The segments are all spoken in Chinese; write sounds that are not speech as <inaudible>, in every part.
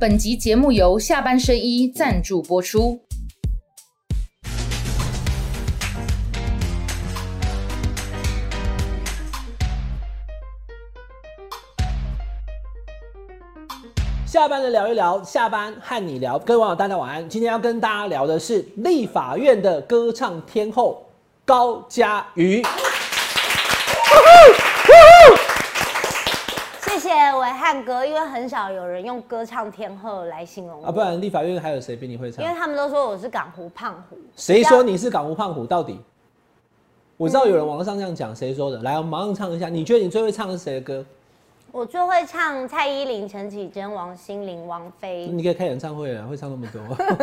本集节目由下半身衣赞助播出。下班的聊一聊，下班和你聊，各位网友大家晚安。今天要跟大家聊的是立法院的歌唱天后高嘉瑜。谢谢伟汉哥，因为很少有人用歌唱天后来形容我，啊，不然立法院还有谁比你会唱因？为他们都说我是港湖胖虎。谁说你是港湖胖虎？到底？我知道有人网上这样讲，谁说的？来，我们马上唱一下。你觉得你最会唱的是谁的歌？我最会唱蔡依林、陈绮贞、王心凌、王菲。你可以开演唱会了，会唱那么多。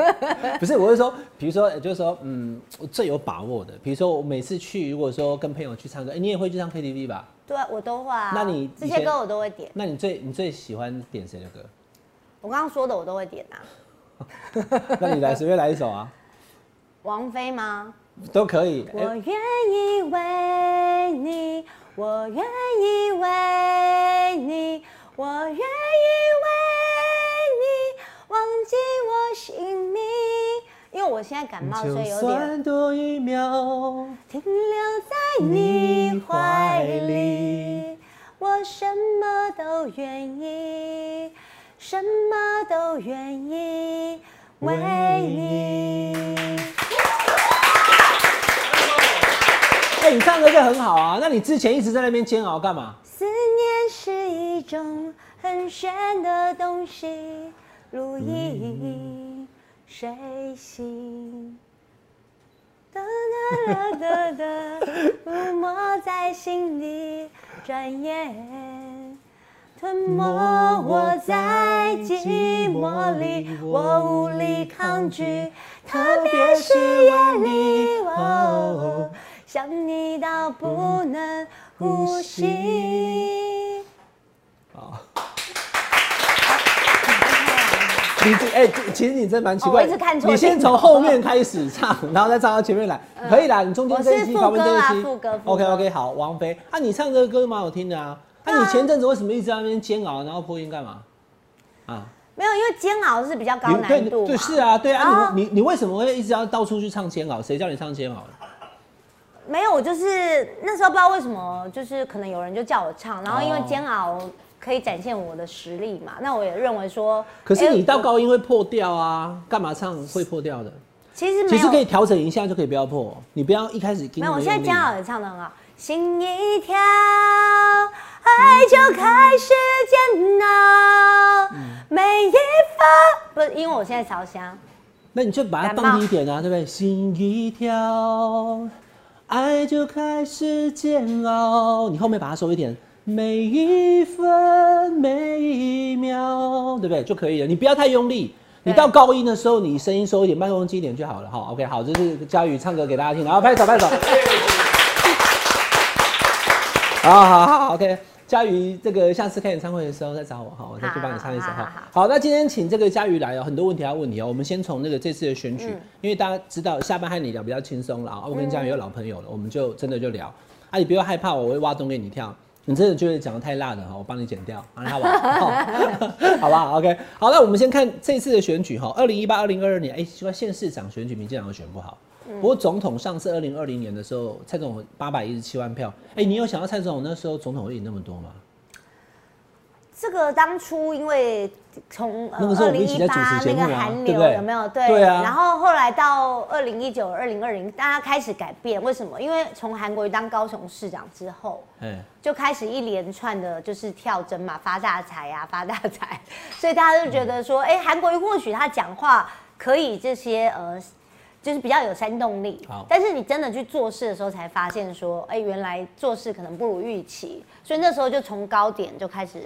<laughs> 不是，我是说，比如说，就是说，嗯，我最有把握的，比如说我每次去，如果说跟朋友去唱歌，哎、你也会去唱 KTV 吧？对啊，我都会啊。那你这些歌我都会点，那你最你最喜欢点谁的歌？<laughs> 我刚刚说的我都会点啊。<laughs> 那你来随便来一首啊，<laughs> 王菲吗？都可以。哎我愿意为你，我愿意为你，我愿意为你忘记我姓名。因为我现在感冒，所以有点算多一秒，停留在你怀里，我什么都愿意，什么都愿意为你。哎、你唱歌就很好啊。那你之前一直在那边煎熬干嘛？思念是一种很玄的东西，如影睡醒。哒哒哒哒哒，抚摸在心里，转眼吞没我在寂寞里，我无力抗拒，特别是夜里，哦，想你到不能呼吸。啊。你这哎、其实你真蛮奇怪，哦我一直看错你先从后面开始唱，然后再唱到前面来，可以啦。你中间这一期，旁边这一期，OK OK，好，王菲，啊，你唱这个歌蛮好听的啊。那、你前阵子为什么一直在那边煎熬，然后破音干嘛？啊，没有，因为煎熬是比较高难度嘛。对是啊，对啊，你你你为什么会一直要到处去唱煎熬？谁叫你唱煎熬的？没有，我就是那时候不知道为什么，就是可能有人就叫我唱，然后因为哦煎熬可以展现我的实力嘛，那我也认为说，可是你到高音会破掉啊，干嘛唱会破掉的？其实，其实可以调整一下就可以不要破，你不要一开始没有，我现在煎煎熬也唱的很好，心一跳，爱就开始煎熬，嗯每一分不是因为我现在烧香，那你就把它放低一点啊，对不对？心一跳，爱就开始煎熬。你后面把它收一点，每一分每一秒，对不对？就可以了。你不要太用力。你到高音的时候，你声音收一点，麦克风近一点就好了。哈，OK，好，这是佳宇唱歌给大家听，然后拍手拍手。好好好，OK。佳瑜，这个下次开演唱会的时候再找我，哈，我再去帮你唱一首哈好。那今天请这个佳瑜来哦，很多问题要问你哦。我们先从那个这次的选举，因为大家知道下班和你聊比较轻松了啊。我跟佳瑜有老朋友了，我们就真的就聊。啊，你不要害怕，我会挖洞给你跳。你真的觉得讲的太辣了哈，我帮你剪掉，好好不好？<laughs> 好吧，OK。好，那我们先看这次的选举哈，二零一八、二零二二年，哎、奇怪，县市长选举民进党选不好。不过总统上次二零二零年的时候，蔡总统八百一十七万票，哎、你有想到蔡总统那时候总统会赢那么多吗？这个当初因为从呃那个时候我们一起在主持那个韩流有没有？对对啊然后后来到二零一九、二零二零，大家开始改变，为什么？因为从韩国瑜当高雄市长之后，嗯、就开始一连串的就是跳针嘛，发大财啊，<laughs> 发大财，所以大家就觉得说，哎、韩国瑜或许他讲话可以这些呃。就是比较有煽动力好，但是你真的去做事的时候，才发现说，哎、原来做事可能不如预期，所以那时候就从高点就开始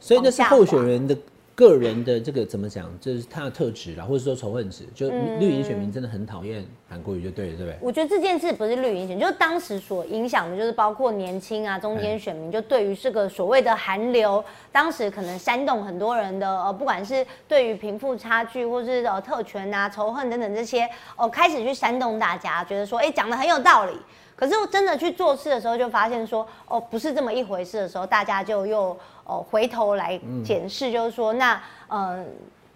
所以那是候选人的个人的这个怎么讲，就是他的特质啦，或者说仇恨值，就嗯绿营选民真的很讨厌韩国瑜，就对了，对不对？我觉得这件事不是绿营选，就是当时所影响的，就是包括年轻啊、中间选民，就对于这个所谓的韩流，当时可能煽动很多人的呃，不管是对于贫富差距，或是呃特权啊、仇恨等等这些，哦、开始去煽动大家，觉得说，哎、讲的很有道理。可是我真的去做事的时候，就发现说，哦，不是这么一回事的时候，大家就又哦回头来检视，就是说，那呃。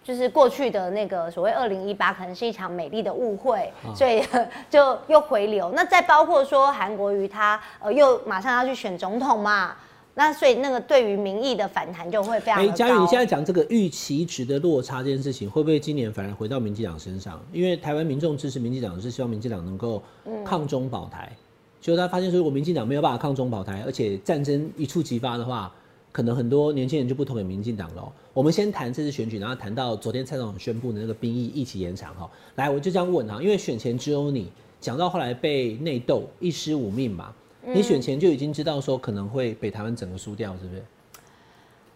就是过去的那个所谓二零一八，可能是一场美丽的误会，啊所以就又回流。那再包括说韩国瑜他呃又马上要去选总统嘛，那所以那个对于民意的反弹就会非常哎，的佳宇，你高现在讲这个预期值的落差这件事情，会不会今年反而回到民进党身上？因为台湾民众支持民进党是希望民进党能够嗯抗中保台，结果他发现说，如果民进党没有办法抗中保台，而且战争一触即发的话，可能很多年轻人就不投给民进党了哦。我们先谈这次选举，然后谈到昨天蔡总统宣布的那个兵役一起延长哈。来，我就这样问哈，因为选前只有你讲到后来被内斗一失五命嘛，嗯你选前就已经知道说可能会被台湾整个输掉，是不是？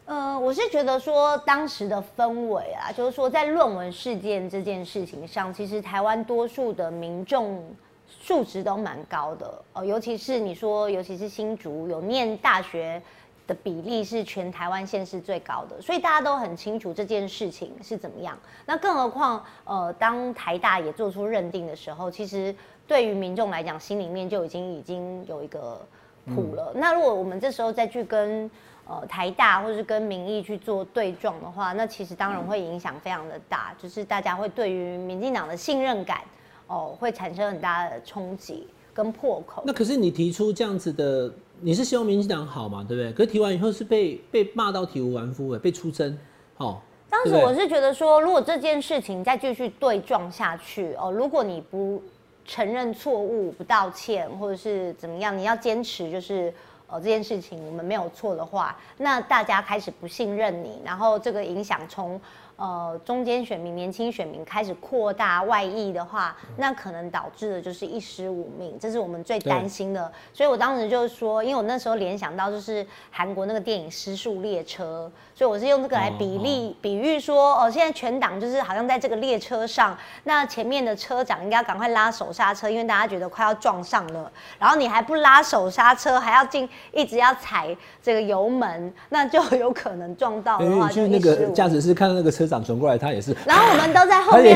呃，我是觉得说当时的氛围啊，就是说在论文事件这件事情上，其实台湾多数的民众素质都蛮高的，呃，尤其是你说，尤其是新竹有念大学的比例是全台湾县市最高的，所以大家都很清楚这件事情是怎么样。那更何况，呃，当台大也做出认定的时候，其实对于民众来讲，心里面就已经已经有一个谱了。那如果我们这时候再去跟呃台大或是跟民意去做对撞的话，那其实当然会影响非常的大，就是大家会对于民进党的信任感哦、会产生很大的冲击跟破口。那可是你提出这样子的，你是希望民进党好嘛，对不对？可是提完以后是被被骂到体无完肤，哎，被出征，哦。当时我是觉得说，如果这件事情再继续对撞下去哦，如果你不承认错误、不道歉，或者是怎么样，你要坚持就是呃这件事情我们没有错的话，那大家开始不信任你，然后这个影响从呃中间选民、年轻选民开始扩大外溢的话，那可能导致的就是一失五命，这是我们最担心的。所以我当时就是说，因为我那时候联想到就是韩国那个电影《失速列车》，所以我是用这个来比例、比喻说，哦，现在全党就是好像在这个列车上，那前面的车长应该要赶快拉手刹车，因为大家觉得快要撞上了，然后你还不拉手刹车，还要进一直要踩这个油门，那就有可能撞到的话因为你就那个驾驶室看到那个车长转过来，他也是，然后我们都在后面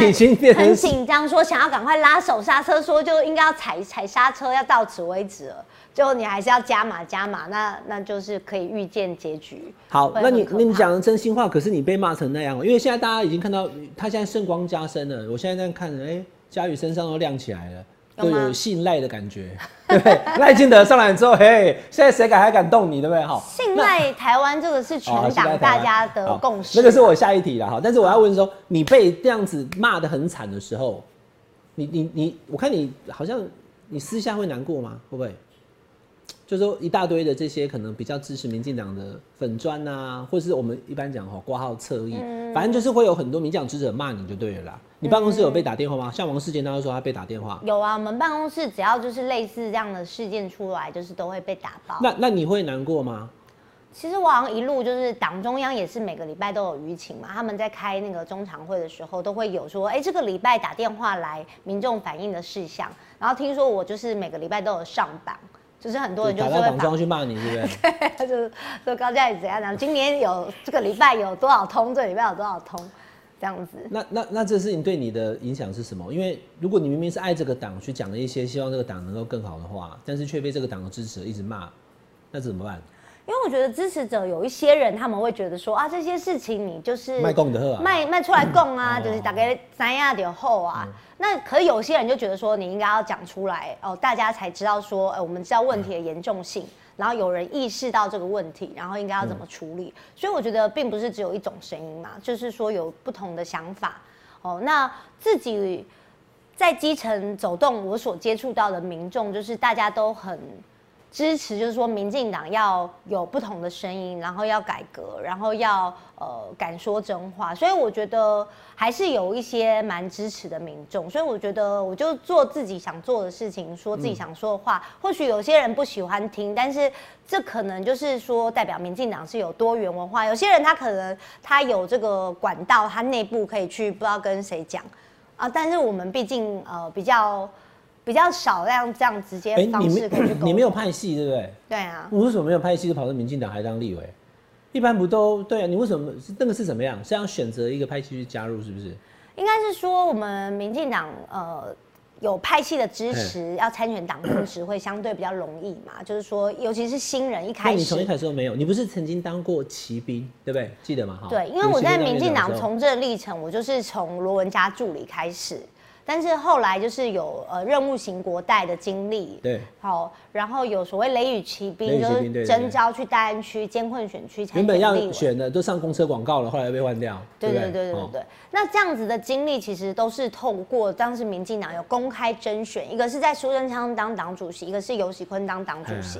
很 <laughs> 紧张，说想要赶快拉手刹车，说就应该要踩踩刹车，要到此为止了。最后你还是要加码加码，那那就是可以预见结局。好，那你你讲的真心话，可是你被骂成那样了，因为现在大家已经看到他现在圣光加深了，我现在在看，哎、佳宇身上都亮起来了，都有信赖的感觉，对不对？赖清德上来之后，嘿，现在谁敢还敢动你，对不对？好，信赖台湾这个是全党大家的共识。那个是我下一题了哈。但是我要问说，你被这样子骂的很惨的时候，你你你，我看你好像你私下会难过吗？会不会？就是说一大堆的这些可能比较支持民进党的粉砖啊，或是我们一般讲哈挂号侧翼，嗯反正就是会有很多民进党支持者骂你就对了啦。你办公室有被打电话吗？像王世坚他就说他被打电话，有啊，我们办公室只要就是类似这样的事件出来，就是都会被打爆。那那你会难过吗？其实我好像一路就是党中央也是每个礼拜都有舆情嘛，他们在开那个中常会的时候都会有说，哎、这个礼拜打电话来民众反映的事项，然后听说我就是每个礼拜都有上榜，就是很多人就打是会把到党中央去骂你，对不 <laughs> 对？他就说高嘉宇怎样讲，今年有这个礼拜有多少通，这个礼拜有多少通，这样子。那那那这事情对你的影响是什么？因为如果你明明是爱这个党，去讲了一些希望这个党能够更好的话，但是却被这个党的支持者一直骂，那怎么办？因为我觉得支持者有一些人，他们会觉得说啊，这些事情你就是卖供的喝啊，卖卖出来供啊，哦就是大概三亚点后啊。那可是有些人就觉得说，你应该要讲出来哦，大家才知道说，呃，我们知道问题的严重性，然后有人意识到这个问题，然后应该要怎么处理。所以我觉得并不是只有一种声音嘛，就是说有不同的想法。哦，那自己在基层走动，我所接触到的民众，就是大家都很支持，就是说民进党要有不同的声音，然后要改革，然后要呃敢说真话，所以我觉得还是有一些蛮支持的民众，所以我觉得我就做自己想做的事情，说自己想说的话，或许有些人不喜欢听，但是这可能就是说代表民进党是有多元文化，有些人他可能他有这个管道，他内部可以去不知道跟谁讲啊，但是我们毕竟呃比较。比较少这样这样直接哎、方式可以去 <clears throat> 沟通。你没有派系，对不对？对啊，我为什么没有派系就跑到民进党还当立委？一般不都对啊？你为什么那个是怎么样？是要选择一个派系去加入，是不是？应该是说我们民进党呃有派系的支持，要参选党工时会相对比较容易嘛。<clears throat> 就是说，尤其是新人一开始，那你从一开始都没有，你不是曾经当过骑兵，对不对？记得吗？哈。对，因为我在民进党从政历程，我就是从罗文佳助理开始。但是后来就是有呃任务型国代的经历，对，好，然后有所谓雷雨骑兵，就是征召去大安区监困选区原本要选的都上公车广告了，后来被换掉。对对对对对。那这样子的经历其实都是透过当时民进党有公开甄选，一个是在苏贞昌当党主席，一个是尤喜坤当党主席，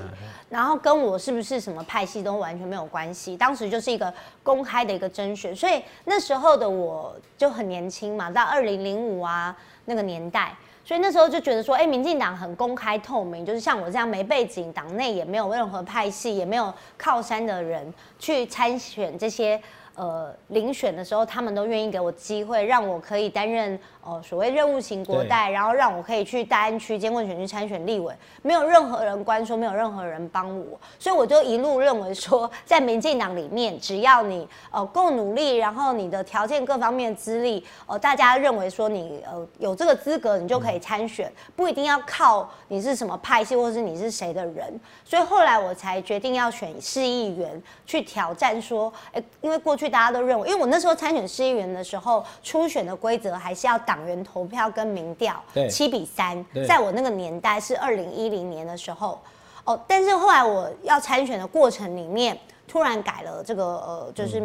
然后跟我是不是什么派系都完全没有关系。当时就是一个公开的一个甄选，所以那时候的我就很年轻嘛，到二零零五啊。那个年代，所以那时候就觉得说，哎，民进党很公开透明，就是像我这样没背景、党内也没有任何派系、也没有靠山的人去参选这些。呃，遴选的时候，他们都愿意给我机会，让我可以担任呃所谓任务型国代，然后让我可以去大安区监管选区参选立委，没有任何人关说，没有任何人帮我，所以我就一路认为说，在民进党里面，只要你呃够努力，然后你的条件各方面资历，呃大家认为说你呃有这个资格，你就可以参选，不一定要靠你是什么派系或是你是谁的人，所以后来我才决定要选市议员去挑战说，哎，因为过去。大家都认为，因为我那时候参选市议员的时候，初选的规则还是要党员投票跟民调，七比三。在我那个年代是二零一零年的时候，哦，但是后来我要参选的过程里面，突然改了这个呃，就是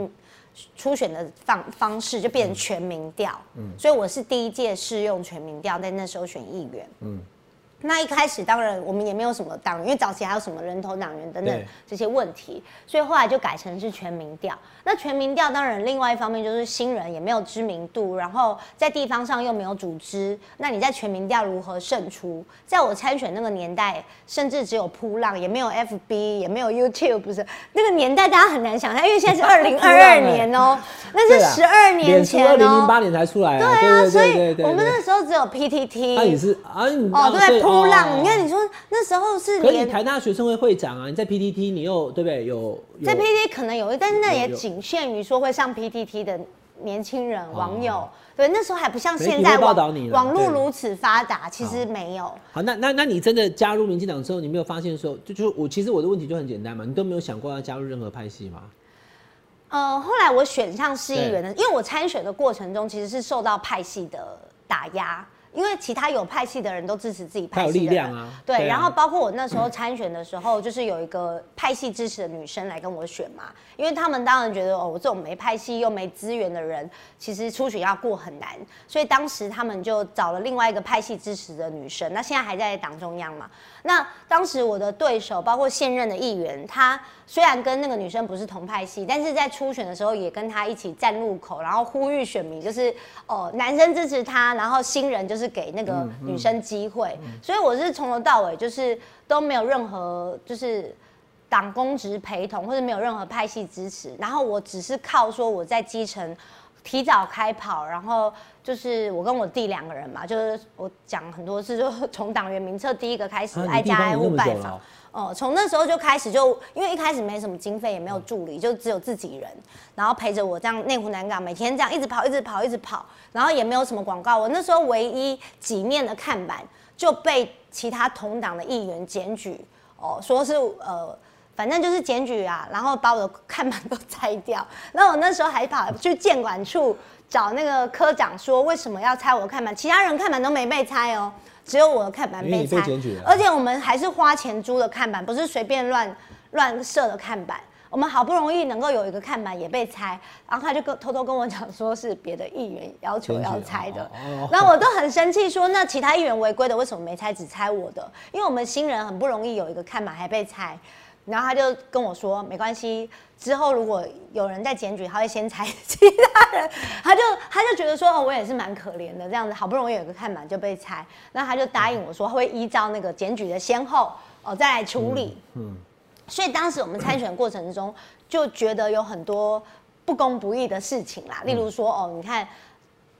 初选的方方式，就变成全民调。嗯，所以我是第一届试用全民调，在那时候选议员。嗯。那一开始当然我们也没有什么党员，因为早期还有什么人头党员等等这些问题，所以后来就改成是全民调。那全民调当然另外一方面就是新人也没有知名度，然后在地方上又没有组织，那你在全民调如何胜出？在我参选那个年代，甚至只有扑浪，也没有 FB，也没有 YouTube，不是那个年代大家很难想象，因为现在是 <laughs> 二零二二年哦，<laughs> 那是十二年前哦，二零零八年才出来，对啊，所以我们那时候只有 PTT，那你是啊，哦对，扑浪，你看你说那时候是，可以台大学生会会长啊，你在 PTT，你又对不对？有在 PTT 可能有，但是那也仅限于说会上 PTT 的年轻人网友，对，那时候还不像现在报道你网络如此发达，其实没有。好，那那那你真的加入民进党之后，你没有发现说，就就我其实我的问题就很简单嘛，你都没有想过要加入任何派系吗？呃，后来我选上市议员的，因为我参选的过程中其实是受到派系的打压。因为其他有派系的人都支持自己派系的人，对，然后包括我那时候参选的时候，就是有一个派系支持的女生来跟我选嘛，因为他们当然觉得哦，我这种没派系又没资源的人，其实初选要过很难，所以当时他们就找了另外一个派系支持的女生，那现在还在党中央嘛。那当时我的对手，包括现任的议员，他虽然跟那个女生不是同派系，但是在初选的时候也跟他一起站路口，然后呼吁选民，就是哦，男生支持他，然后新人就是给那个女生机会。所以我是从头到尾就是都没有任何就是党公职陪同，或者没有任何派系支持，然后我只是靠说我在基层。提早开跑，然后就是我跟我弟两个人嘛，就是我讲很多次，就从党员名册第一个开始，挨家挨户拜访。哦，从那时候就开始，就因为一开始没什么经费，也没有助理，就只有自己人，然后陪着我这样内湖南港每天这样一直跑，一直跑，一直跑，然后也没有什么广告。我那时候唯一几面的看板就被其他同党的议员检举，哦，说是呃。反正就是检举啊，然后把我的看板都 <laughs> 拆掉。那我那时候还跑去监管处找那个科长说，为什么要拆我的看板？其他人看板都没被拆哦，只有我的看板被拆。而且我们还是花钱租的看板，不是随便乱乱设的看板。我们好不容易能够有一个看板也被拆，然后他就跟偷偷跟我讲说是别的议员要求要拆的。然后我都很生气，说那其他议员违规的为什么没拆，只拆我的？因为我们新人很不容易有一个看板还被拆。然后他就跟我说：“没关系，之后如果有人在检举，他会先裁其他人。”他就他就觉得说：“哦，我也是蛮可怜的，这样子好不容易有个看板就被拆。”那他就答应我说会依照那个检举的先后哦再来处理。嗯，所以当时我们参选过程之中就觉得有很多不公不义的事情啦，例如说哦，你看。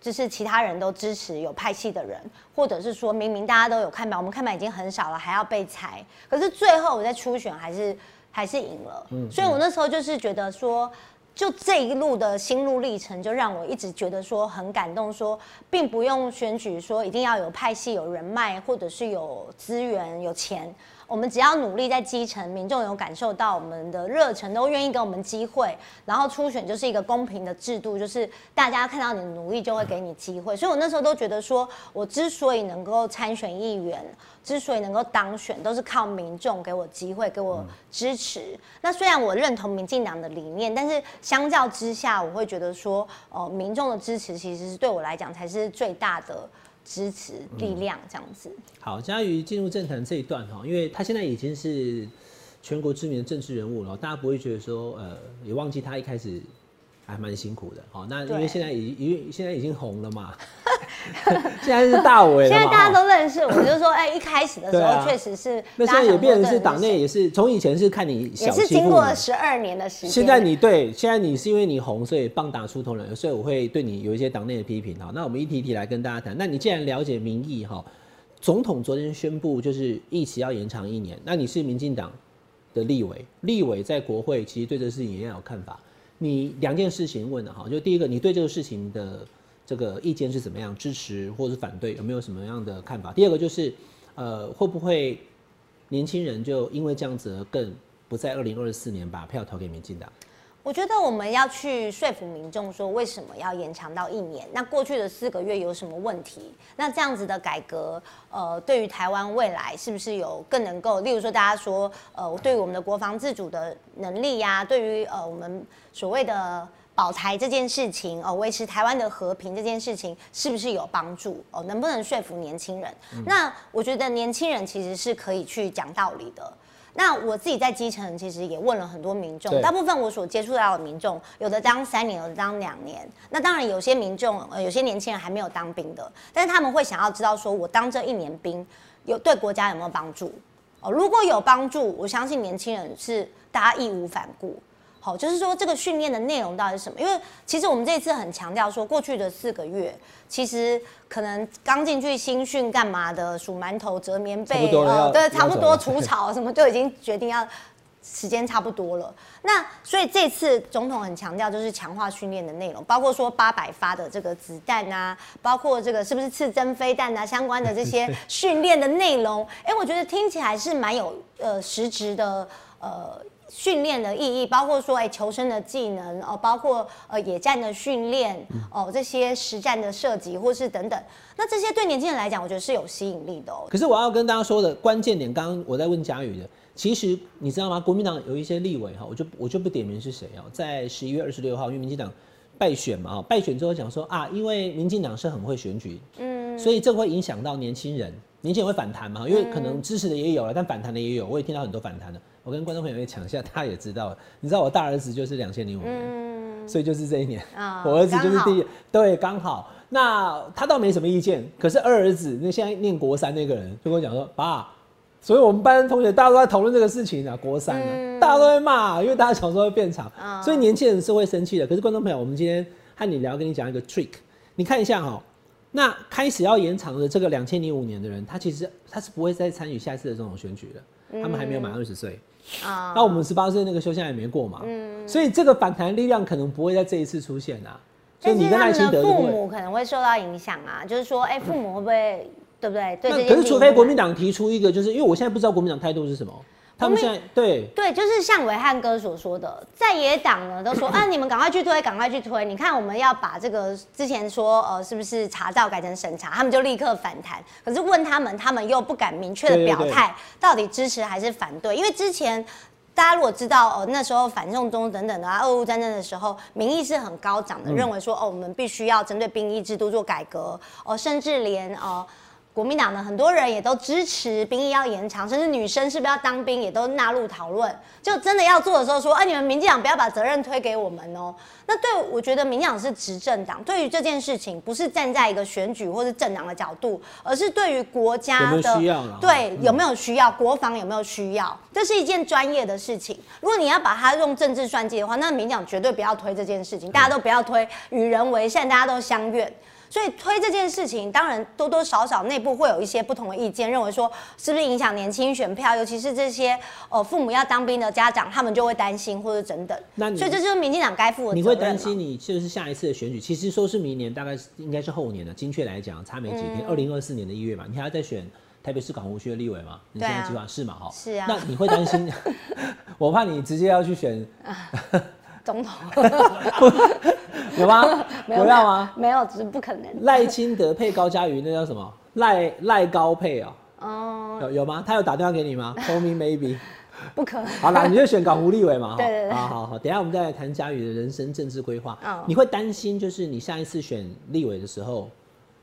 就是其他人都支持有派系的人，或者是说明明大家都有看板，我们看板已经很少了，还要被裁。可是最后我在初选还是还是赢了，所以我那时候就是觉得说，就这一路的心路历程，就让我一直觉得说很感动，说并不用选举说一定要有派系、有人脉，或者是有资源、有钱。我们只要努力在基层，民众有感受到我们的热忱，都愿意给我们机会。然后初选就是一个公平的制度，就是大家看到你的努力就会给你机会。所以我那时候都觉得说，我之所以能够参选议员，之所以能够当选，都是靠民众给我机会，给我支持。那虽然我认同民进党的理念，但是相较之下，我会觉得说，呃，民众的支持其实是对我来讲才是最大的。支持力量这样子。好，佳瑜进入政坛这一段哈，因为他现在已经是全国知名的政治人物了，大家不会觉得说，呃，也忘记他一开始。还蛮辛苦的，好，那因为现在已因为现在已经红了嘛，<laughs> 现在是大伟，<laughs> 现在大家都认识我，就说，哎，一开始的时候确实是，那现在也变成是党内也是，从以前是看你小，也是经过了十二年的时间。现在你对，现在你是因为你红，所以棒打出头人，所以我会对你有一些党内的批评。好，那我们一题一题来跟大家谈。那你既然了解民意哈，总统昨天宣布就是议期要延长一年，那你是民进党的立委，立委在国会其实对这事情也要有看法。你两件事情问的哈，就第一个，你对这个事情的这个意见是怎么样，支持或者是反对，有没有什么样的看法？第二个就是，呃，会不会年轻人就因为这样子而更不在二零二四年把票投给民进党？我觉得我们要去说服民众说为什么要延长到一年？那过去的四个月有什么问题？那这样子的改革，呃，对于台湾未来是不是有更能够？例如说，大家说，呃，对于我们的国防自主的能力呀，对于呃我们所谓的保台这件事情，哦，维持台湾的和平这件事情，是不是有帮助？哦，能不能说服年轻人？那我觉得年轻人其实是可以去讲道理的。那我自己在基层，其实也问了很多民众，大部分我所接触到的民众，有的当三年，有的当两年。那当然有些民众，呃，有些年轻人还没有当兵的，但是他们会想要知道，说我当这一年兵，有对国家有没有帮助？哦，如果有帮助，我相信年轻人是大家义无反顾。好，就是说这个训练的内容到底是什么？因为其实我们这次很强调说，过去的四个月，其实可能刚进去新训干嘛的，数馒头、折棉被，哦，对，差不多除草什么就已经决定要时间差不多了。那所以这次总统很强调，就是强化训练的内容，包括说八百发的这个子弹啊，包括这个是不是刺针飞弹啊，相关的这些 <laughs> 训练的内容，哎，我觉得听起来是蛮有呃实质的呃。训练的意义包括说，哎，求生的技能哦，包括呃野战的训练哦，这些实战的设计或是等等，那这些对年轻人来讲，我觉得是有吸引力的哦。可是我要跟大家说的关键点，刚刚我在问佳宇的，其实你知道吗？国民党有一些立委哈，我就我就不点名是谁哦，在十一月二十六号，因为民进党败选嘛，哦，败选之后讲说啊，因为民进党是很会选举，嗯，所以这会影响到年轻人，年轻人会反弹嘛，因为可能支持的也有了，但反弹的也有，我也听到很多反弹的。我跟观众朋友也讲一下，他也知道，你知道我大儿子就是两千零五年，嗯所以就是这一年，<laughs> 我儿子就是第一，对，刚好。那他倒没什么意见，可是二儿子那现在念国三那个人就跟我讲说，爸，所以我们班同学大家都在讨论这个事情啊，国三啊，大家都在骂，因为大家小时候会变长，所以年轻人是会生气的。可是观众朋友，我们今天和你聊，跟你讲一个 trick，你看一下哈，那开始要延长的这个两千零五年的人，他其实他是不会再参与下一次的这种选举的，他们还没有满二十岁。啊，那我们十八岁那个修宪还没过嘛，嗯，所以这个反弹力量可能不会在这一次出现啊。所以你跟赖清德父母可能会受到影响啊，就是说，哎，父母会不会对不对？对，可是除非国民党提出一个，就是因为我现在不知道国民党态度是什么。他们现在对对，就是像伟汉哥所说的，在野党呢都说 <coughs> 啊，你们赶快去推，赶快去推。你看我们要把这个之前说呃，是不是查照改成审查，他们就立刻反弹。可是问他们，他们又不敢明确的表态，到底支持还是反对？因为之前大家如果知道哦，那时候反送中等等的啊，俄乌战争的时候，民意是很高涨的，认为说哦，我们必须要针对兵役制度做改革哦，甚至连哦。国民党呢很多人也都支持兵役要延长，甚至女生是不是要当兵也都纳入讨论。就真的要做的时候，说：“哎，你们民进党不要把责任推给我们哦。”那对我觉得民进党是执政党，对于这件事情不是站在一个选举或是政党的角度，而是对于国家的对有没有需要，国防有没有需要，这是一件专业的事情。如果你要把它用政治算计的话，那民进党绝对不要推这件事情，大家都不要推，与人为善，大家都相愿。所以推这件事情，当然多多少少内部会有一些不同的意见，认为说是不是影响年轻选票，尤其是这些呃父母要当兵的家长，他们就会担心或者等等。那你所以这就是民进党该负的责任你会担心你就是下一次的选举，其实说是明年，大概是应该是后年的，精确来讲差没几嗯天，二零二四年的一月嘛，你还要再选台北市港湖区的立委嘛？你现在计划是嘛？哈，是啊那你会担心？<laughs> 我怕你直接要去选，<laughs> <laughs> 总统有 <laughs> 吗？没有有要吗？？没有，只是不可能。赖清德配高嘉瑜，那叫什么？赖赖高配哦、哦，有有吗？他有打电话给你吗？Call me maybe。<laughs> 不可能。好啦，你就选港湖立委嘛。<laughs> 哈对对对好好好，等下我们再来谈嘉瑜的人生政治规划。嗯你会担心就是你下一次选立委的时候，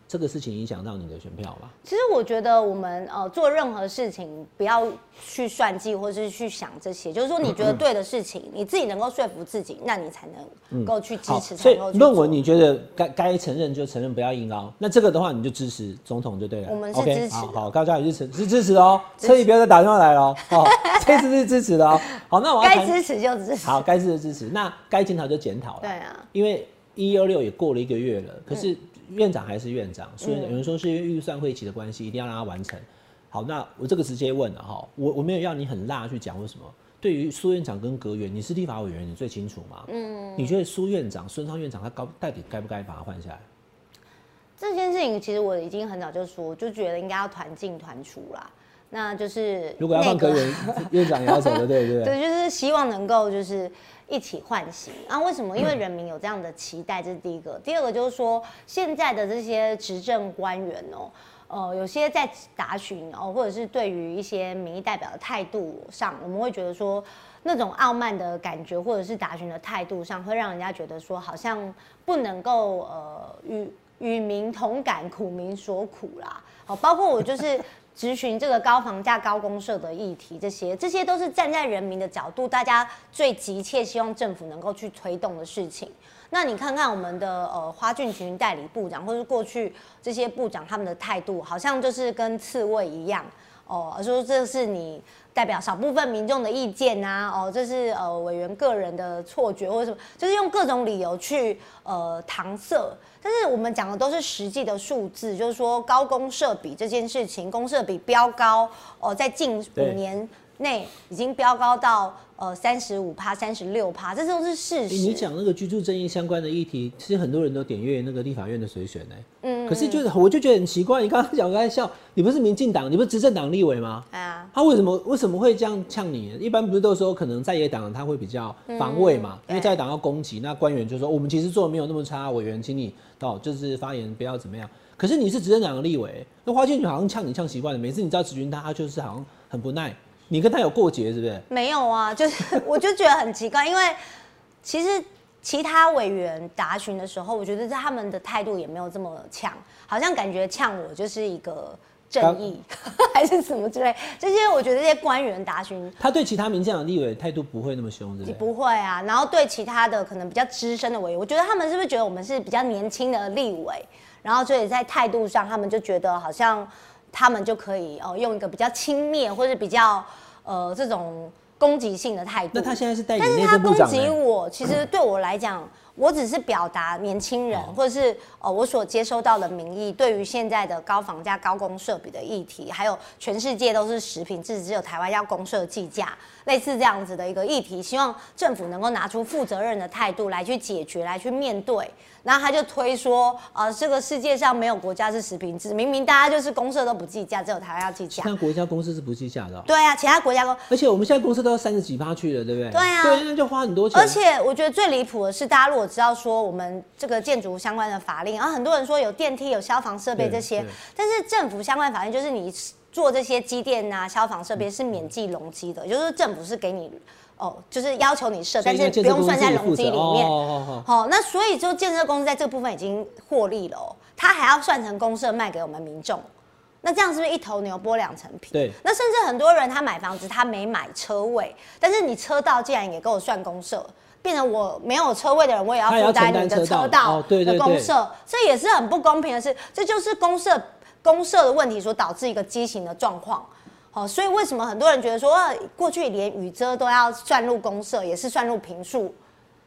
这个事情影响到你的选票吧？其实我觉得我们呃做任何事情不要去算计或是去想这些，就是说你觉得对的事情，你自己能够说服自己，那你才能够去支，持，才所以论文你觉得该该承认就承认，不要硬凹。那这个的话，你就支持总统就对了。我们是支持好好，高嘉宇是支是支持的哦，<laughs> 车毅不要再打电话来了哦。哦，<laughs> 这次是支持的哦。好，那我该支持就支持。好，该支持支持，那该检讨就检讨了。对啊，因为一二六也过了一个月了，可嗯是院长还是院长，所以有人说是因为预算会期的关系，一定要让他完成。好，那我这个直接问了哈，我我没有要你很辣去讲为什么。对于苏院长跟阁员，你是立法委员，你最清楚嘛？嗯，你觉得苏院长、孙昌院长他高到底该不该把他换下来？这件事情其实我已经很早就说，就觉得应该要团进团出啦。那就是如果要换内阁阁员，院长也要走的，对不对？<laughs> 对，就是希望能够就是一起唤醒啊。为什么？因为人民有这样的期待，这是第一个。第二个就是说，现在的这些执政官员哦、呃，有些在答询哦，或者是对于一些民意代表的态度上，我们会觉得说。那种傲慢的感觉，或者是答询的态度上，会让人家觉得说，好像不能够呃与与民同感，苦民所苦啦。好，包括我就是咨询这个高房价、高公社的议题，这些这些都是站在人民的角度，大家最急切希望政府能够去推动的事情。那你看看我们的呃花俊群代理部长，或是过去这些部长他们的态度，好像就是跟刺猬一样哦，而说这是你代表少部分民众的意见呐、哦，这是呃委员个人的错觉或者什么，就是用各种理由去呃搪塞。但是我们讲的都是实际的数字，就是说高公社比这件事情，公社比飙高哦，在近五年内已经飙高到呃三十五趴、三十六趴，这都是事实。欸你讲那个居住正义相关的议题，其实很多人都点阅那个立法院的随选呢。嗯，可是就是我就觉得很奇怪，你刚刚讲我在笑，你不是民进党，你不是执政党立委吗？他为什么为什么会这样呛你？一般不是都说可能在野党他会比较防卫嘛，因为在野党要攻击，那官员就说我们其实做的没有那么差，委员请你到就是发言不要怎么样。可是你是执政党的立委，那花建群好像呛你呛习惯了，每次你知道质询他，他就是好像很不耐，你跟他有过节是不是？没有啊，<laughs> 就是我就觉得很奇怪，因为其实其他委员答询的时候，我觉得他们的态度也没有这么呛，好像感觉呛我就是一个正义 <laughs> 还是什么之类。这些我觉得这些官员答询他对其他民进党立委态度不会那么凶，对不对？不会啊，然后对其他的可能比较资深的委员，我觉得他们是不是觉得我们是比较年轻的立委，然后所以在态度上，他们就觉得好像他们就可以哦、用一个比较轻蔑或者比较呃这种攻击性的态度。那他现在是代理但是他攻击？我，其实对我来讲，我只是表达年轻人哦或者是呃我所接收到的民意，对于现在的高房价、高公社比的议题，还有全世界都是食品，只只有台湾要公社计价，类似这样子的一个议题，希望政府能够拿出负责任的态度来去解决，来去面对。然后他就推说，呃，这个世界上没有国家是食品制，明明大家就是公社都不计价，只有台湾要计价。那国家公司是不计价的哦、对啊，其他国家公而且我们现在公司都要三十几趴去了，对不对？对啊对，那就花很多钱。而且我觉得最离谱的是，大家如果知道说我们这个建筑相关的法令，然后很多人说有电梯、有消防设备这些，但是政府相关法令就是你做这些机电啊、消防设备是免计容积的，也就是政府是给你哦，就是要求你设，但是不用算在容积里面。哦哦哦好、那所以就建设公司在这部分已经获利了哦，他还要算成公社卖给我们民众，那这样是不是一头牛剥两层皮？对那甚至很多人他买房子他没买车位，但是你车道竟然也给我算公社，变成我没有车位的人，我也要负担你的车道的公社，这也是很不公平的事。这就是公社公社的问题所导致一个畸形的状况。好，所以为什么很多人觉得说，呃过去连雨遮都要算入公社，也是算入平数，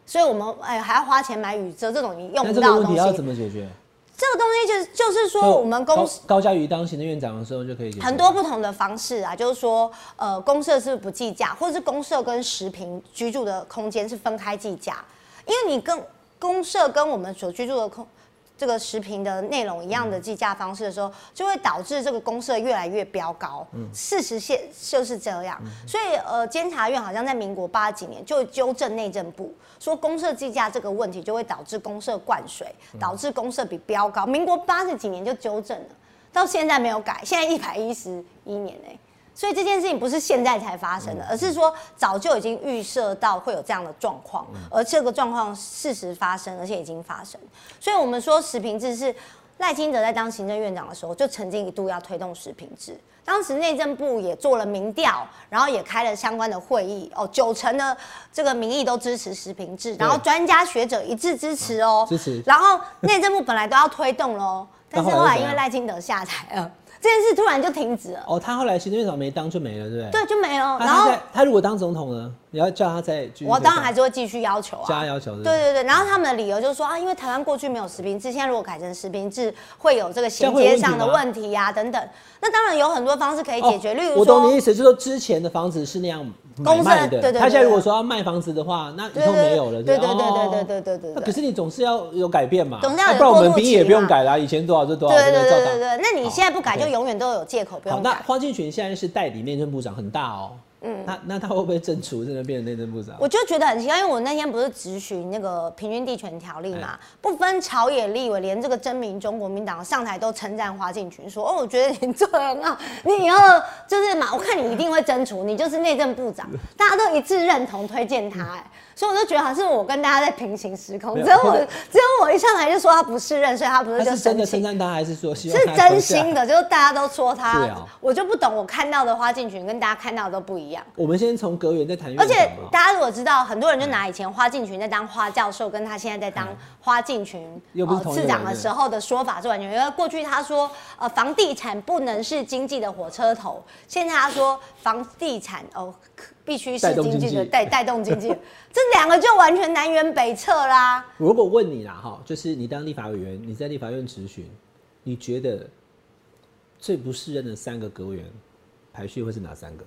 所以我们哎还要花钱买雨遮这种你用不到的东西问题要怎。么解决？这个东西就是就是说我们公高高嘉瑜当行政院长的时候就可以很多不同的方式啊，就是说，呃，公社是不计价，或者是公社跟食平居住的空间是分开计价，因为你跟公社跟我们所居住的空这个实平的内容一样的计价方式的时候，就会导致这个公社越来越飙高。事实现就是这样，所以呃，监察院好像在民国八几年就纠正内政部，说公社计价这个问题就会导致公社灌水，导致公社比飙高。民国八十几年就纠正了。到现在没有改，现在一百一十一年呢、所以这件事情不是现在才发生的，而是说早就已经预设到会有这样的状况，而这个状况事实发生，而且已经发生。所以我们说实名制是赖清德在当行政院长的时候，就曾经一度要推动实名制。当时内政部也做了民调，然后也开了相关的会议，哦，九成的这个民意都支持实名制，然后专家学者一致支持哦，支持。然后内政部本来都要推动喽，但是后来因为赖清德下台了，这件事突然就停止了，哦，他后来行政院长没当就没了，对不对？对，就没了。然后他他如果当总统呢，你要叫他再继续我当然还是会继续要求啊，加要求对不对对对，然后他们的理由就是说啊，因为台湾过去没有实名制，现在如果改成实名制，会有这个衔接上的问题呀、等等。那当然有很多方式可以解决，例如说我懂你意思，就是说之前的房子是那样买公社卖的，对对对他现在如果说要卖房子的话，那以后没有了，对对对对对对对对可是你总是要有改变嘛，总是要有那不然我们过渡评议也不用改啦，以前多少就多少，对对对对对，那你现在不改，就永远都有借口，不好，那用改。花敬群现在是代理内政部长，很大哦。嗯，那那他会不会正除真的变成内政部长？我就觉得很奇怪，因为我那天不是质询那个平均地权条例哎。嘛，不分朝野立委，连这个真民中国民党上台都称赞花敬群，说哦，我觉得你做的很好，你以后就是嘛，我看你一定会争除，你就是内政部长，大家都一致认同推荐他、哎，所以我就觉得好像是我跟大家在平行时空，只有我只有我一上来就说他不是认，所以他不是他就是真的称。赞他，还是说希望是真心的，<laughs> 就是大家都说他，啊我就不懂，我看到的花敬群跟大家看到的都不一样。我们先从格源再谈而且大家如果知道，很多人就拿以前花敬群在当花教授，跟他现在在当花敬群嗯又不同一个次长的时候的说法是完全，因为过去他说呃房地产不能是经济的火车头，现在他说房地产哦可必须是经济的带带动经济，<laughs> 这两个就完全南辕北辙啦。如果问你啦，哈，就是你当立法委员，你在立法院质询，你觉得最不适任的三个阁员排序会是哪三个？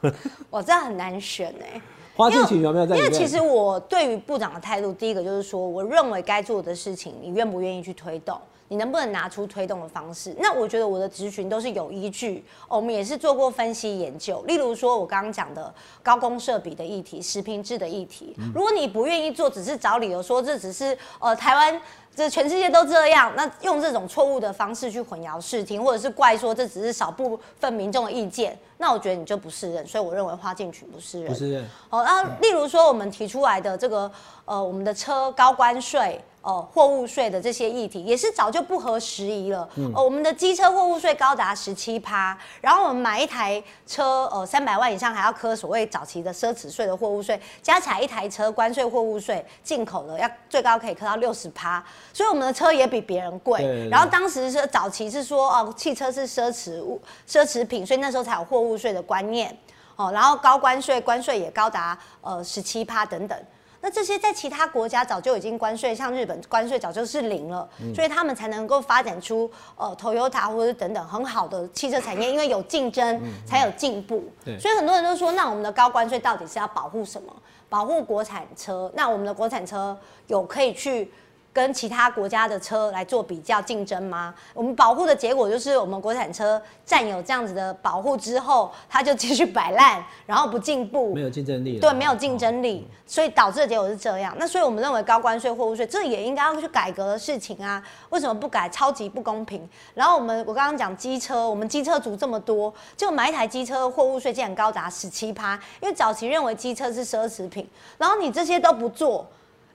<laughs> 我，这很难选哎、花敬群有没有在里面？因为其实我对于部长的态度，第一个就是说，我认为该做的事情，你愿不愿意去推动？你能不能拿出推动的方式？那我觉得我的咨询都是有依据、哦我们也是做过分析研究。例如说，我刚刚讲的高公社比的议题、食品制的议题，如果你不愿意做，只是找理由说这只是呃台湾。这全世界都这样，那用这种错误的方式去混淆视听，或者是怪说这只是少部分民众的意见，那我觉得你就不是人，所以我认为花进群不是人。不是任，哦，然后例如说我们提出来的这个呃，我们的车高关税。哦，货物税的这些议题也是早就不合时宜了。哦，我们的机车货物税高达十七趴，然后我们买一台车，呃，三百万以上还要科所谓早期的奢侈税的货物税，加起来一台车关税货物税进口的要最高可以磕到六十趴，所以我们的车也比别人贵。对然后当时是早期是说哦，汽车是奢侈物、奢侈品，所以那时候才有货物税的观念。哦，然后高关税，关税也高达呃十七趴等等。那这些在其他国家早就已经关税，像日本关税早就是零了，所以他们才能够发展出呃 Toyota 或者等等很好的汽车产业，因为有竞争才有进步。对所以很多人都说，那我们的高关税到底是要保护什么？保护国产车？那我们的国产车有可以去跟其他国家的车来做比较竞争吗？我们保护的结果就是我们国产车占有这样子的保护之后，它就继续摆烂，然后不进步，没有竞争力了。对，没有竞争力，所以导致的结果是这样。那所以我们认为高关税、货物税，这也应该要去改革的事情啊。为什么不改？超级不公平。然后我们我刚刚讲机车，我们机车族这么多，就买一台机车货物税竟然高达十七趴，因为早期认为机车是奢侈品，然后你这些都不做。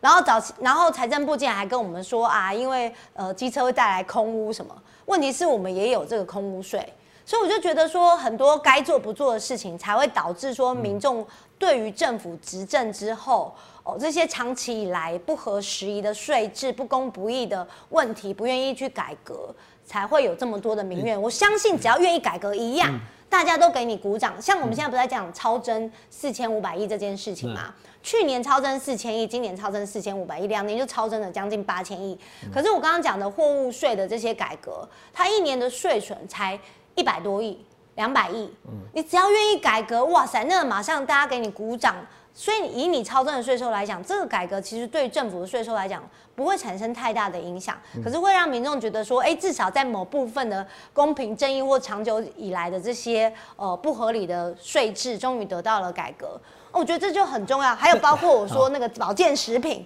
然后早期，然后财政部竟然还跟我们说啊，因为呃机车会带来空污什么？问题是我们也有这个空污税，所以我就觉得说，很多该做不做的事情，才会导致说民众对于政府执政之后，哦这些长期以来不合时宜的税制、不公不义的问题，不愿意去改革，才会有这么多的民怨。我相信只要愿意改革一样，大家都给你鼓掌。像我们现在不在讲超增四千五百亿这件事情吗？去年超增四千亿，今年超增四千五百亿，两年就超增了将近八千亿。可是我刚刚讲的货物税的这些改革，它一年的税损才一百多亿、两百亿。你只要愿意改革，哇塞，那个马上大家给你鼓掌。所以以你超增的税收来讲，这个改革其实对政府的税收来讲不会产生太大的影响，可是会让民众觉得说，哎，至少在某部分的公平正义或长久以来的这些呃不合理的税制，终于得到了改革。我觉得这就很重要。还有包括我说那个保健食品，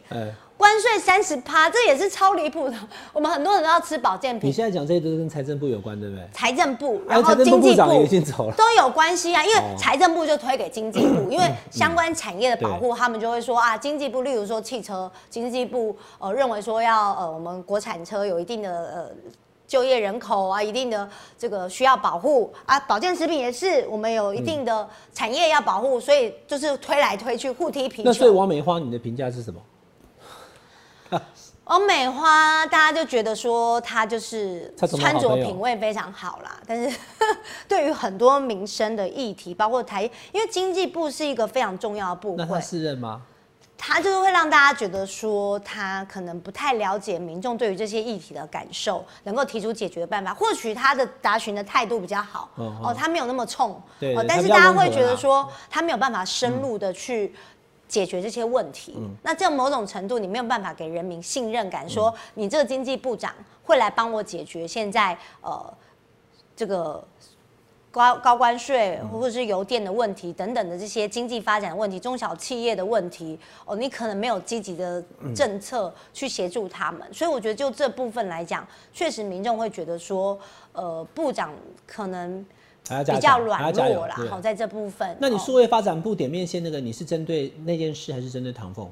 关税三十趴，这也是超离谱的。我们很多人都要吃保健品。你现在讲这些都是跟财政部有关，对不对？财政部，然后经济部已经走了，都有关系啊。因为财政部就推给经济部，因为相关产业的保护，他们就会说啊，经济部，例如说汽车，经济部呃认为说要呃我们国产车有一定的呃。就业人口啊，一定的这个需要保护啊，保健食品也是，我们有一定的产业要保护，所以就是推来推去互踢皮球。那所以王美花，你的评价是什么？<laughs> 王美花，大家就觉得说她就是穿着品味非常好啦，但是 <laughs> 对于很多民生的议题，包括台，因为经济部是一个非常重要的部会，那他是任吗？他就是会让大家觉得说，他可能不太了解民众对于这些议题的感受，能够提出解决的办法。或许他的答询的态度比较好，哦，他没有那么冲，对，但是大家会觉得说，他没有办法深入的去解决这些问题。那这某种程度，你没有办法给人民信任感，说你这个经济部长会来帮我解决现在呃这个。高高关税，或者是油电的问题等等的这些经济发展的问题，中小企业的问题，哦，你可能没有积极的政策去协助他们，所以我觉得就这部分来讲，确实民众会觉得说，呃，部长可能比较软弱啦。好，在这部分，那你数位发展部点面线那个，你是针对那件事，还是针对唐凤？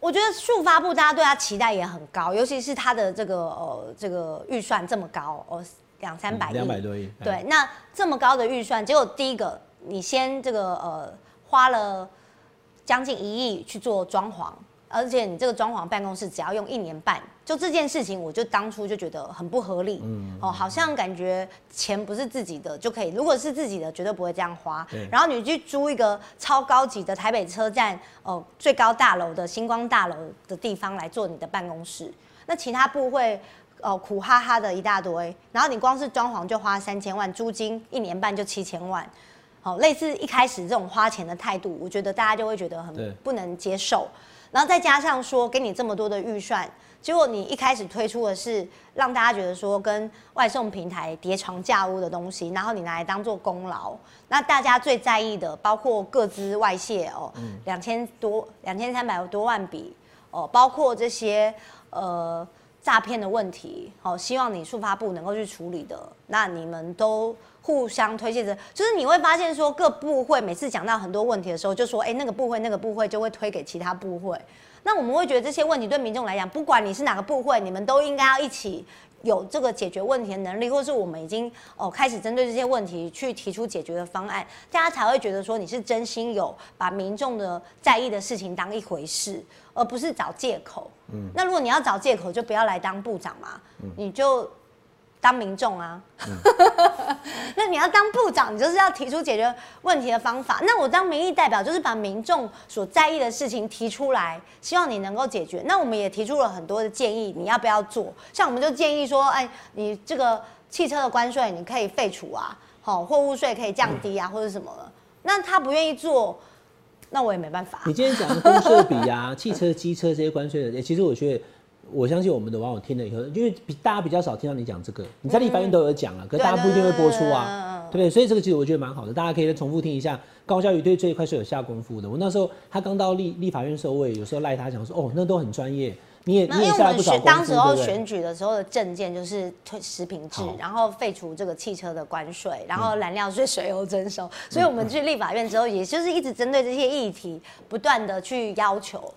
我觉得数发部大家对他期待也很高，尤其是他的这个呃这个预算这么高哦。两三百亿，两百多亿。对，那这么高的预算，结果第一个，你先这个呃花了将近一亿去做装潢，而且你这个装潢办公室只要用一年半，就这件事情，我就当初就觉得很不合理。嗯。哦，好像感觉钱不是自己的就可以，如果是自己的，绝对不会这样花。然后你去租一个超高级的台北车站哦最高大楼的星光大楼的地方来做你的办公室，那其他部会。哦，苦哈哈的一大堆，然后你光是装潢就花三千万，租金一年半就七千万，好，类似一开始这种花钱的态度，我觉得大家就会觉得很不能接受。然后再加上说给你这么多的预算，结果你一开始推出的是让大家觉得说跟外送平台叠床架屋的东西，然后你拿来当做功劳，那大家最在意的包括各资外泄哦，两千多两千三百多万笔哦，包括这些呃。诈骗的问题，好，希望你速发部能够去处理的。那你们都互相推卸着，就是你会发现说各部会每次讲到很多问题的时候，就说哎那个部会那个部会就会推给其他部会。那我们会觉得这些问题对民众来讲，不管你是哪个部会，你们都应该要一起有这个解决问题的能力，或是我们已经哦开始针对这些问题去提出解决的方案，大家才会觉得说你是真心有把民众的在意的事情当一回事。而不是找借口。嗯，那如果你要找借口，就不要来当部长嘛。嗯，你就当民众啊。<laughs> 那你要当部长，你就是要提出解决问题的方法。那我当民意代表，就是把民众所在意的事情提出来，希望你能够解决。那我们也提出了很多的建议，你要不要做？像我们就建议说，哎，你这个汽车的关税你可以废除啊，好，货物税可以降低啊，或者什么的。那他不愿意做。那我也没办法。你今天讲的公税比啊，<laughs> 汽车、机车这些关税的，其实我觉得，我相信我们的网友听了以后，因为比大家比较少听到你讲这个，你在立法院都有讲了，可是大家不一定会播出啊，对不对？所以这个其实我觉得蛮好的，大家可以再重复听一下。高嘉瑜对这一块是有下功夫的。我那时候他刚到立立法院时候，我也有时候赖他讲说，哦，那都很专业。你也，你也下不少当时候选举的时候的证件就是推食品制，然后废除这个汽车的关税，然后燃料税、水油征收。所以我们去立法院之后，也就是一直针对这些议题，不断的去要求。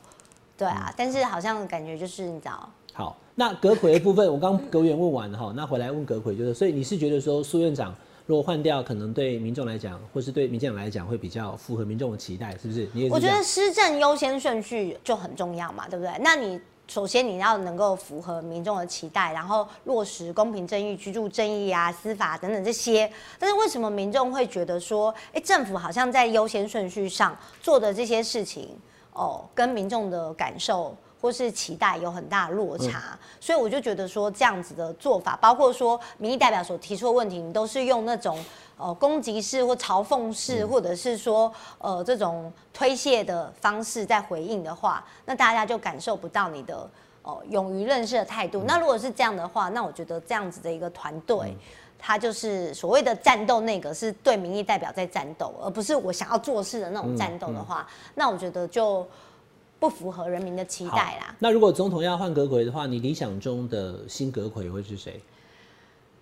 对啊，但是好像感觉就是你知道。好，那阁魁的部分，我刚阁员问完了哈，那回来问阁魁就是，所以你是觉得说苏院长如果换掉，可能对民众来讲，或是对民进党来讲，会比较符合民众的期待，是不是？你也我觉得施政优先顺序就很重要嘛，对不对？那你首先你要能够符合民众的期待，然后落实公平正义、居住正义啊、司法等等这些。但是为什么民众会觉得说，哎，政府好像在优先顺序上做的这些事情，哦，跟民众的感受或是期待有很大的落差？所以我就觉得说，这样子的做法，包括说民意代表所提出的问题，你都是用那种。呃，攻击式或嘲讽式，或者是说呃这种推卸的方式在回应的话，那大家就感受不到你的哦、勇于认识的态度。那如果是这样的话，那我觉得这样子的一个团队，他就是所谓的战斗，那个是对民意代表在战斗，而不是我想要做事的那种战斗的话，那我觉得就不符合人民的期待啦。那如果总统要换阁魁的话，你理想中的新阁魁会是谁？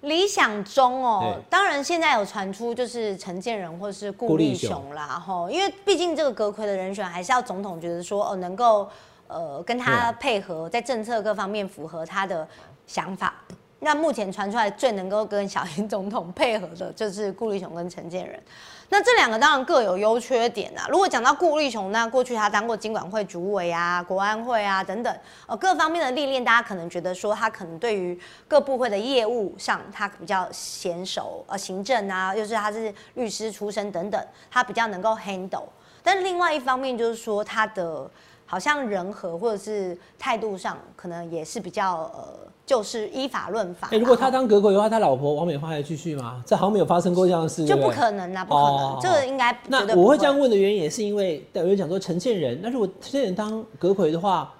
理想中哦，当然现在有传出就是陈建仁或是顾立雄雄啦，吼，因为毕竟这个阁魁的人选还是要总统觉得说哦能够呃跟他啊配合，在政策各方面符合他的想法。那目前传出来最能够跟小英总统配合的就是顾立雄跟陈建仁。那这两个当然各有优缺点啊。如果讲到顾立雄，那过去他当过经管会主委啊、国安会啊等等，呃，各方面的历练，大家可能觉得说他可能对于各部会的业务上，他比较娴熟，呃，行政啊，又是他是律师出身等等，他比较能够 handle。但另外一方面就是说他的好像人和或者是态度上，可能也是比较呃，就是依法论法。哎、如果他当阁魁的话，他老婆王美花还继续吗？这好像没有发生过这样的事，就不可能啊，不可能，哦这个应该绝那我会这样问的原因，也是因为有人讲说陈建仁，那如果陈建仁当阁魁的话，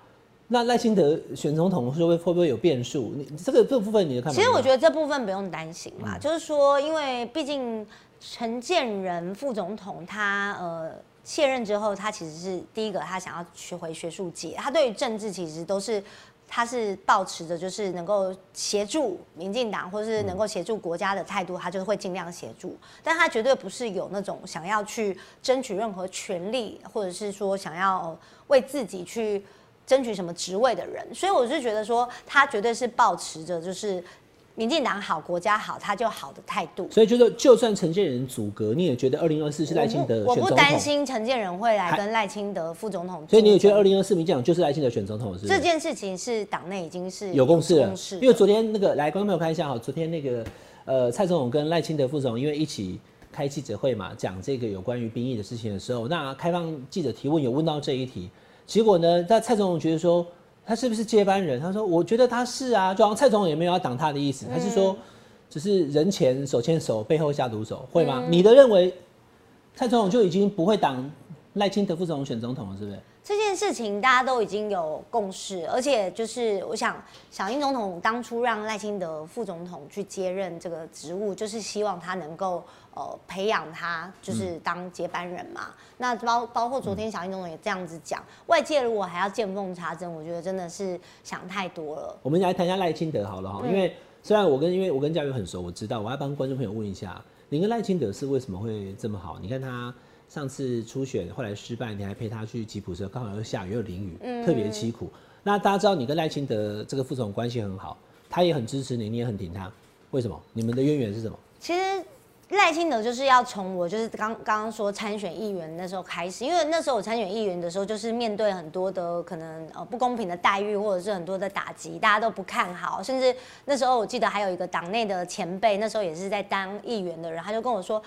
那赖清德选总统会不会会不会有变数？你这个这部分你的看法？其实我觉得这部分不用担心嗯啦，就是说，因为毕竟陈建仁副总统他呃卸任之后，他其实是第一个他想要学回学术界，他对于政治其实都是。他是抱持着就是能够协助民进党，或是能够协助国家的态度，他就会尽量协助。但他绝对不是有那种想要去争取任何权利，或者是说想要呃为自己去争取什么职位的人。所以我就觉得说，他绝对是抱持着就是民进党好、国家好，他就好的态度。所以就是，就算陈建仁阻隔，你也觉得二零二四是赖清德我不我不担心陈建仁会来跟赖清德副总统，所以你也觉得二零二四民进党就是赖清德选总统，是？这件事情是党内已经是有共识了。因为昨天那个来观众朋友看一下哈，昨天那个呃蔡总统跟赖清德副总因为一起开记者会嘛，讲这个有关于兵役的事情的时候，那开放记者提问有问到这一题，结果呢，那蔡总统觉得说他是不是接班人？他说我觉得他是啊，就好像蔡总统也没有要挡他的意思，他是说只是人前手牵手，背后下毒手，会吗？你的认为蔡总统就已经不会挡赖清德副总统选总统了，是不是？这件事情大家都已经有共识，而且就是我想，小英总统当初让赖清德副总统去接任这个职务，就是希望他能够呃培养他，就是当接班人嘛。那包包括昨天小英总统也这样子讲，外界如果还要见缝插针，我觉得真的是想太多了。我们来谈一下赖清德好了哈，嗯因为虽然我跟因为我跟嘉瑜很熟，我知道我要帮观众朋友问一下，你跟赖清德是为什么会这么好？你看他上次初选后来失败，你还陪他去吉普车，刚好又下雨又淋雨，嗯特别凄苦。那大家知道你跟赖清德这个副总关系很好，他也很支持你，你也很挺他，为什么？你们的渊源是什么？其实赖清德就是要从我就是刚刚刚说参选议员那时候开始，因为那时候我参选议员的时候，就是面对很多的可能呃不公平的待遇，或者是很多的打击，大家都不看好，甚至那时候我记得还有一个党内的前辈，那时候也是在当议员的人，他就跟我说。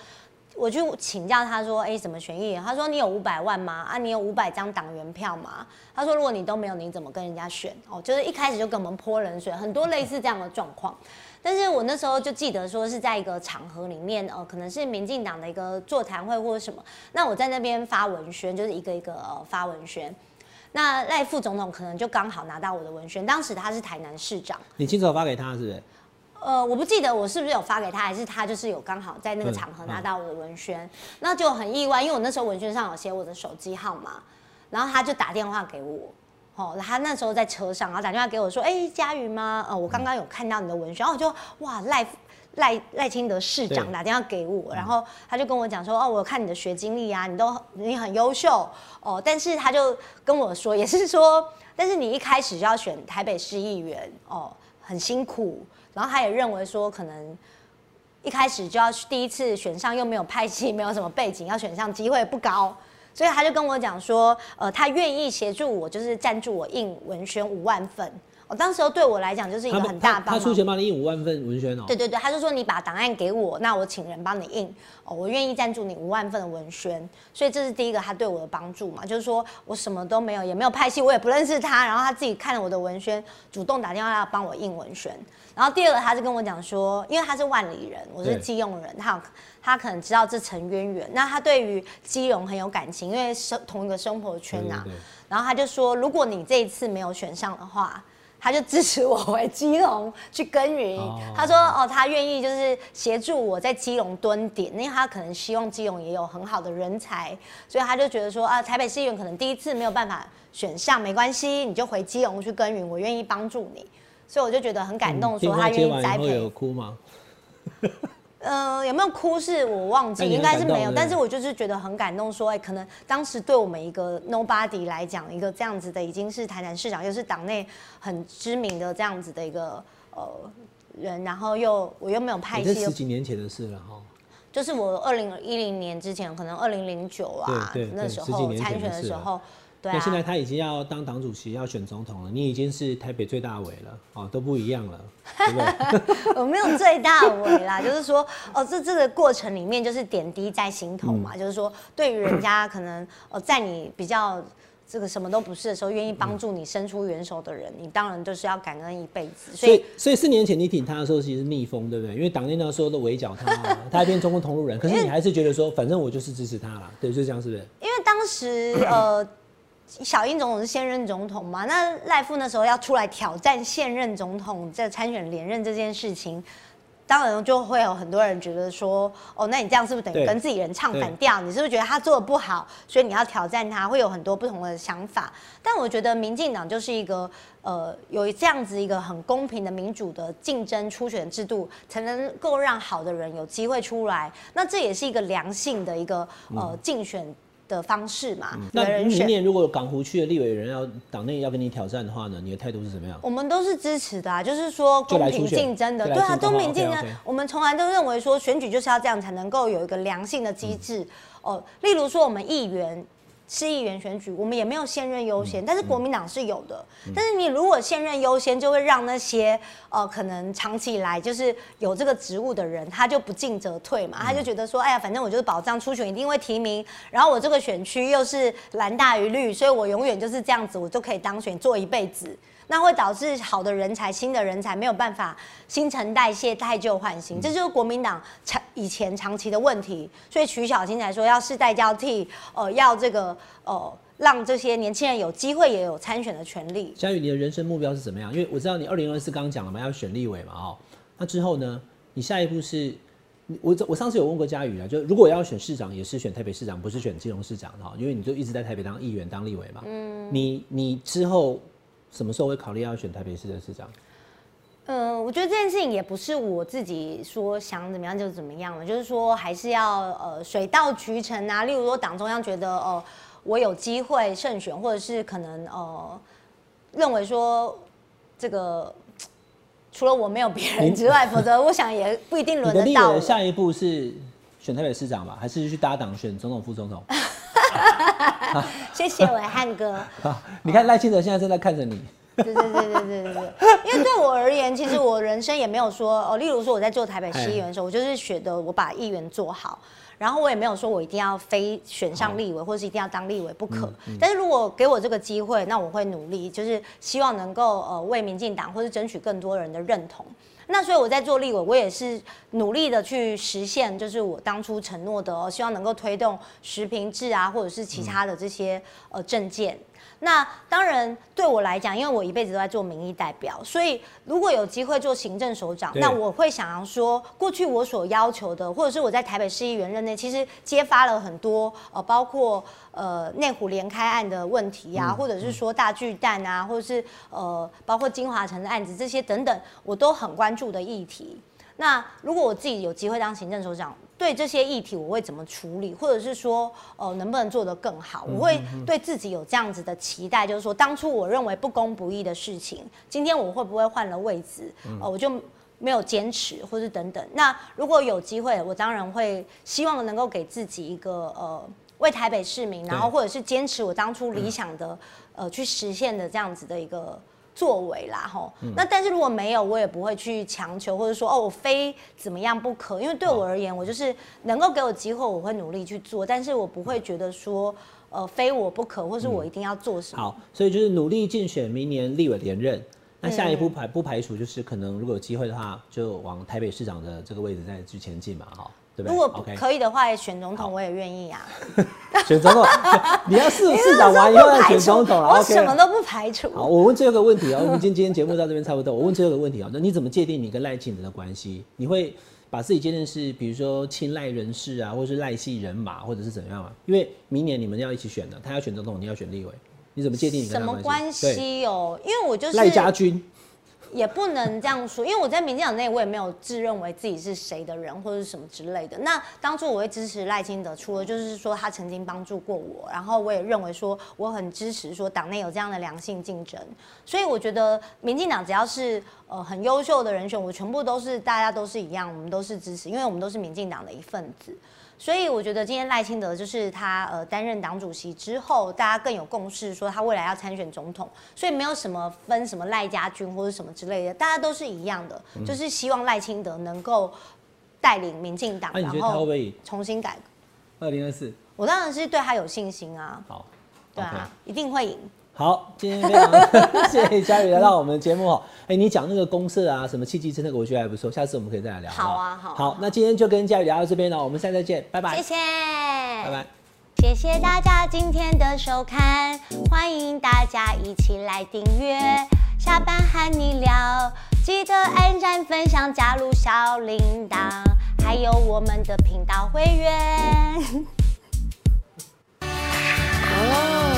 我去请教他说：“哎、怎么选议员？”他说：“你有五百万吗？啊，你有五百张党员票吗？”他说：“如果你都没有，你怎么跟人家选？”哦，就是一开始就跟我们泼冷水，很多类似这样的状况。但是我那时候就记得说是在一个场合里面，呃，可能是民进党的一个座谈会或者什么，那我在那边发文宣，就是一个一个呃发文宣。那赖副总统可能就刚好拿到我的文宣，当时他是台南市长，你亲手发给他是不是？呃，我不记得我是不是有发给他，还是他就是有刚好在那个嗯场合拿到我的文宣，那就很意外，因为我那时候文宣上有写我的手机号码，然后他就打电话给我，哦，他那时候在车上，然后打电话给我说，哎、佳瑜吗？呃，我刚刚有看到你的文宣，然后我就哇赖赖赖清德市长打电话给我，然后他就跟我讲说，哦，我看你的学经历啊，你都你很优秀哦，但是他就跟我说，也是说，但是你一开始就要选台北市议员哦，很辛苦，然后他也认为说可能。一开始就要第一次选上，又没有派系，没有什么背景，要选上机会不高，所以他就跟我讲说，呃，他愿意协助我，就是赞助我印文宣五万份。我当时候对我来讲就是一个很大帮忙。他他出。钱帮你印五万份文宣哦、对对对，他就说你把档案给我，那我请人帮你印，哦，我愿意赞助你五万份的文宣，所以这是第一个他对我的帮助嘛，就是说我什么都没有，也没有派系，我也不认识他，然后他自己看了我的文宣，主动打电话要帮我印文宣。然后第二个他是跟我讲说，因为他是万里人，我是对。基隆人，他有他可能知道这层渊源，那他对于基隆很有感情，因为生同一个生活圈呐、对对对。然后他就说，如果你这一次没有选上的话，他就支持我回基隆去耕耘。哦他说，哦，他愿意就是协助我在基隆蹲点，因为他可能希望基隆也有很好的人才，所以他就觉得说，啊，台北市议员可能第一次没有办法选上，没关系，你就回基隆去耕耘，我愿意帮助你。所以我就觉得很感动，说他愿意栽以后有。哭吗？呃，有没有哭是我忘记，应该是没有。但是我就是觉得很感动，说，哎、可能当时对我们一个 nobody 来讲，一个这样子的已经是台南市长，又是党内很知名的这样子的一个呃人，然后又我又没有派系，你这十几年前的事了哈。就是我二零一零年之前，可能二零零九啊那时候参选的时候，对那现在啊，他已经要当党主席，要选总统了，你已经是台北最大委了，哦，都不一样了，<laughs> 对不对？我没有最大为啦，<laughs> 就是说，哦，这这个过程里面就是点滴在心头嗯嘛，就是说，对于人家可能哦，在你比较这个什么都不是的时候，愿意帮助你伸出援手的人，你当然就是要感恩一辈子。所以所以，四年前你挺他的时候，其实是逆风，对不对？因为党内那时候都围剿他啊，他还变中共同路人，可是你还是觉得说，反正我就是支持他啦，对，就是这样，是不是？因为当时呃，小英总统是现任总统嘛，那赖富那时候要出来挑战现任总统在参选连任这件事情。当然就会有很多人觉得说，哦，那你这样是不是等于跟自己人唱反调？你是不是觉得他做的不好，所以你要挑战他？会有很多不同的想法。但我觉得民进党就是一个呃有这样子一个很公平的民主的竞争初选制度，才能够让好的人有机会出来。那这也是一个良性的一个呃竞选的方式嘛。嗯那明年如果有港湖区的立委人要党内要跟你挑战的话呢，你的态度是怎么样？我们都是支持的啊，就是说公平竞争的，对啊，公平竞争。我们从来都认为说选举就是要这样才能够有一个良性的机制嗯哦。例如说我们议员。市议员选举，我们也没有现任优嗯先，但是国民党是有的。但是你如果现任优先，就会让那些呃可能长期以来就是有这个职务的人，他就不进则退嘛，他就觉得说，哎呀，反正我就是保障初选一定会提名，然后我这个选区又是蓝大于绿，所以我永远就是这样子，我就可以当选做一辈子。那会导致好的人才、新的人才没有办法新陈代谢、汰旧换新，这就是国民党长以前长期的问题。所以徐小青才说要世代交替，呃，要这个呃，让这些年轻人有机会也有参选的权利。佳宇，你的人生目标是怎么样？因为我知道你二零二四刚刚讲了嘛，要选立委嘛，哦，那之后呢？你下一步是？我我上次有问过佳宇啊，就如果要选市长，也是选台北市长，不是选基隆市长的哈，因为你就一直在台北当议员、当立委嘛。嗯。你你之后什么时候会考虑要选台北市的市长？嗯，我觉得这件事情也不是我自己说想怎么样就怎么样了，就是说还是要呃水到渠成啊。例如说党中央觉得哦、我有机会胜选，或者是可能呃认为说这个除了我没有别人之外，否则我想也不一定轮得到下一步是选台北市长吧，还是去搭档选总统、副总统？<laughs> <laughs> 谢谢伟汉哥。<laughs> 啊，你看赖清德现在正在看着你。对对对对对对对，因为对我而言，其实我人生也没有说哦，例如说我在做台北市议员的时候，我就是觉得我把议员做好，然后我也没有说我一定要非选上立委，或是一定要当立委不可。但是如果给我这个机会，那我会努力，就是希望能够呃为民进党或是争取更多人的认同。那所以我在做立委，我也是努力的去实现，就是我当初承诺的哦，希望能够推动实名制啊，或者是其他的这些呃证件。那当然，对我来讲，因为我一辈子都在做民意代表，所以如果有机会做行政首长，那我会想要说，过去我所要求的，或者是我在台北市议员任内，其实揭发了很多呃，包括呃内湖连开案的问题呀、或者是说大巨蛋啊，或者是呃包括金华城的案子这些等等，我都很关注的议题。那如果我自己有机会当行政首长，对这些议题我会怎么处理，或者是说，呃，能不能做得更好？我会对自己有这样子的期待，就是说，当初我认为不公不义的事情，今天我会不会换了位置，呃，我就没有坚持，或是等等。那如果有机会，我当然会希望能够给自己一个呃，为台北市民，然后或者是坚持我当初理想的，呃，去实现的这样子的一个。作为啦，吼，那但是如果没有，我也不会去强求，或者说哦，我非怎么样不可，因为对我而言，我就是能够给我机会，我会努力去做，但是我不会觉得说，呃，非我不可，或是我一定要做什么。好，所以就是努力竞选明年立委连任，那下一步排不排除就是可能如果有机会的话，就往台北市长的这个位置再去前进嘛，哈。如果可以的话，选总统我也愿意啊。<laughs> 选总统，<laughs> 你要市 <laughs> 市长完以后再选总统了。我什么都不排除。好，我问最后一个问题啊，我们今今天节目到这边差不多。我问最后一个问题啊，那你怎么界定你跟赖清德的关系？你会把自己界定是比如说亲赖人士啊，或者是赖系人马，或者是怎样啊？因为明年你们要一起选的，他要选总统，你要选立委，你怎么界定你跟他什么关系哦？因为我就是赖家军。也不能这样说，因为我在民进党内，我也没有自认为自己是谁的人或者什么之类的。那当初我会支持赖清德，除了就是说他曾经帮助过我，然后我也认为说我很支持说党内有这样的良性竞争。所以我觉得民进党只要是呃很优秀的人选，我全部都是大家都是一样，我们都是支持，因为我们都是民进党的一份子。所以我觉得今天赖清德就是他呃担任党主席之后，大家更有共识，说他未来要参选总统，所以没有什么分什么赖家军或者什么之类的，大家都是一样的，就是希望赖清德能够带领民进党，然后重新改革。二零二四，我当然是对他有信心啊。好，对啊，一定会赢。好，今天非常谢谢嘉宇来到我们的节目哈。哎、你讲那个公社啊，什么契机真的，我觉得还不错，下次我们可以再来聊。好啊，好。好，那今天就跟嘉宇聊到这边了，我们下次再见，拜拜。谢谢，拜拜。谢谢大家今天的收看，欢迎大家一起来订阅。下班和你聊，记得按赞、分享、加入小铃铛，还有我们的频道会员。哦。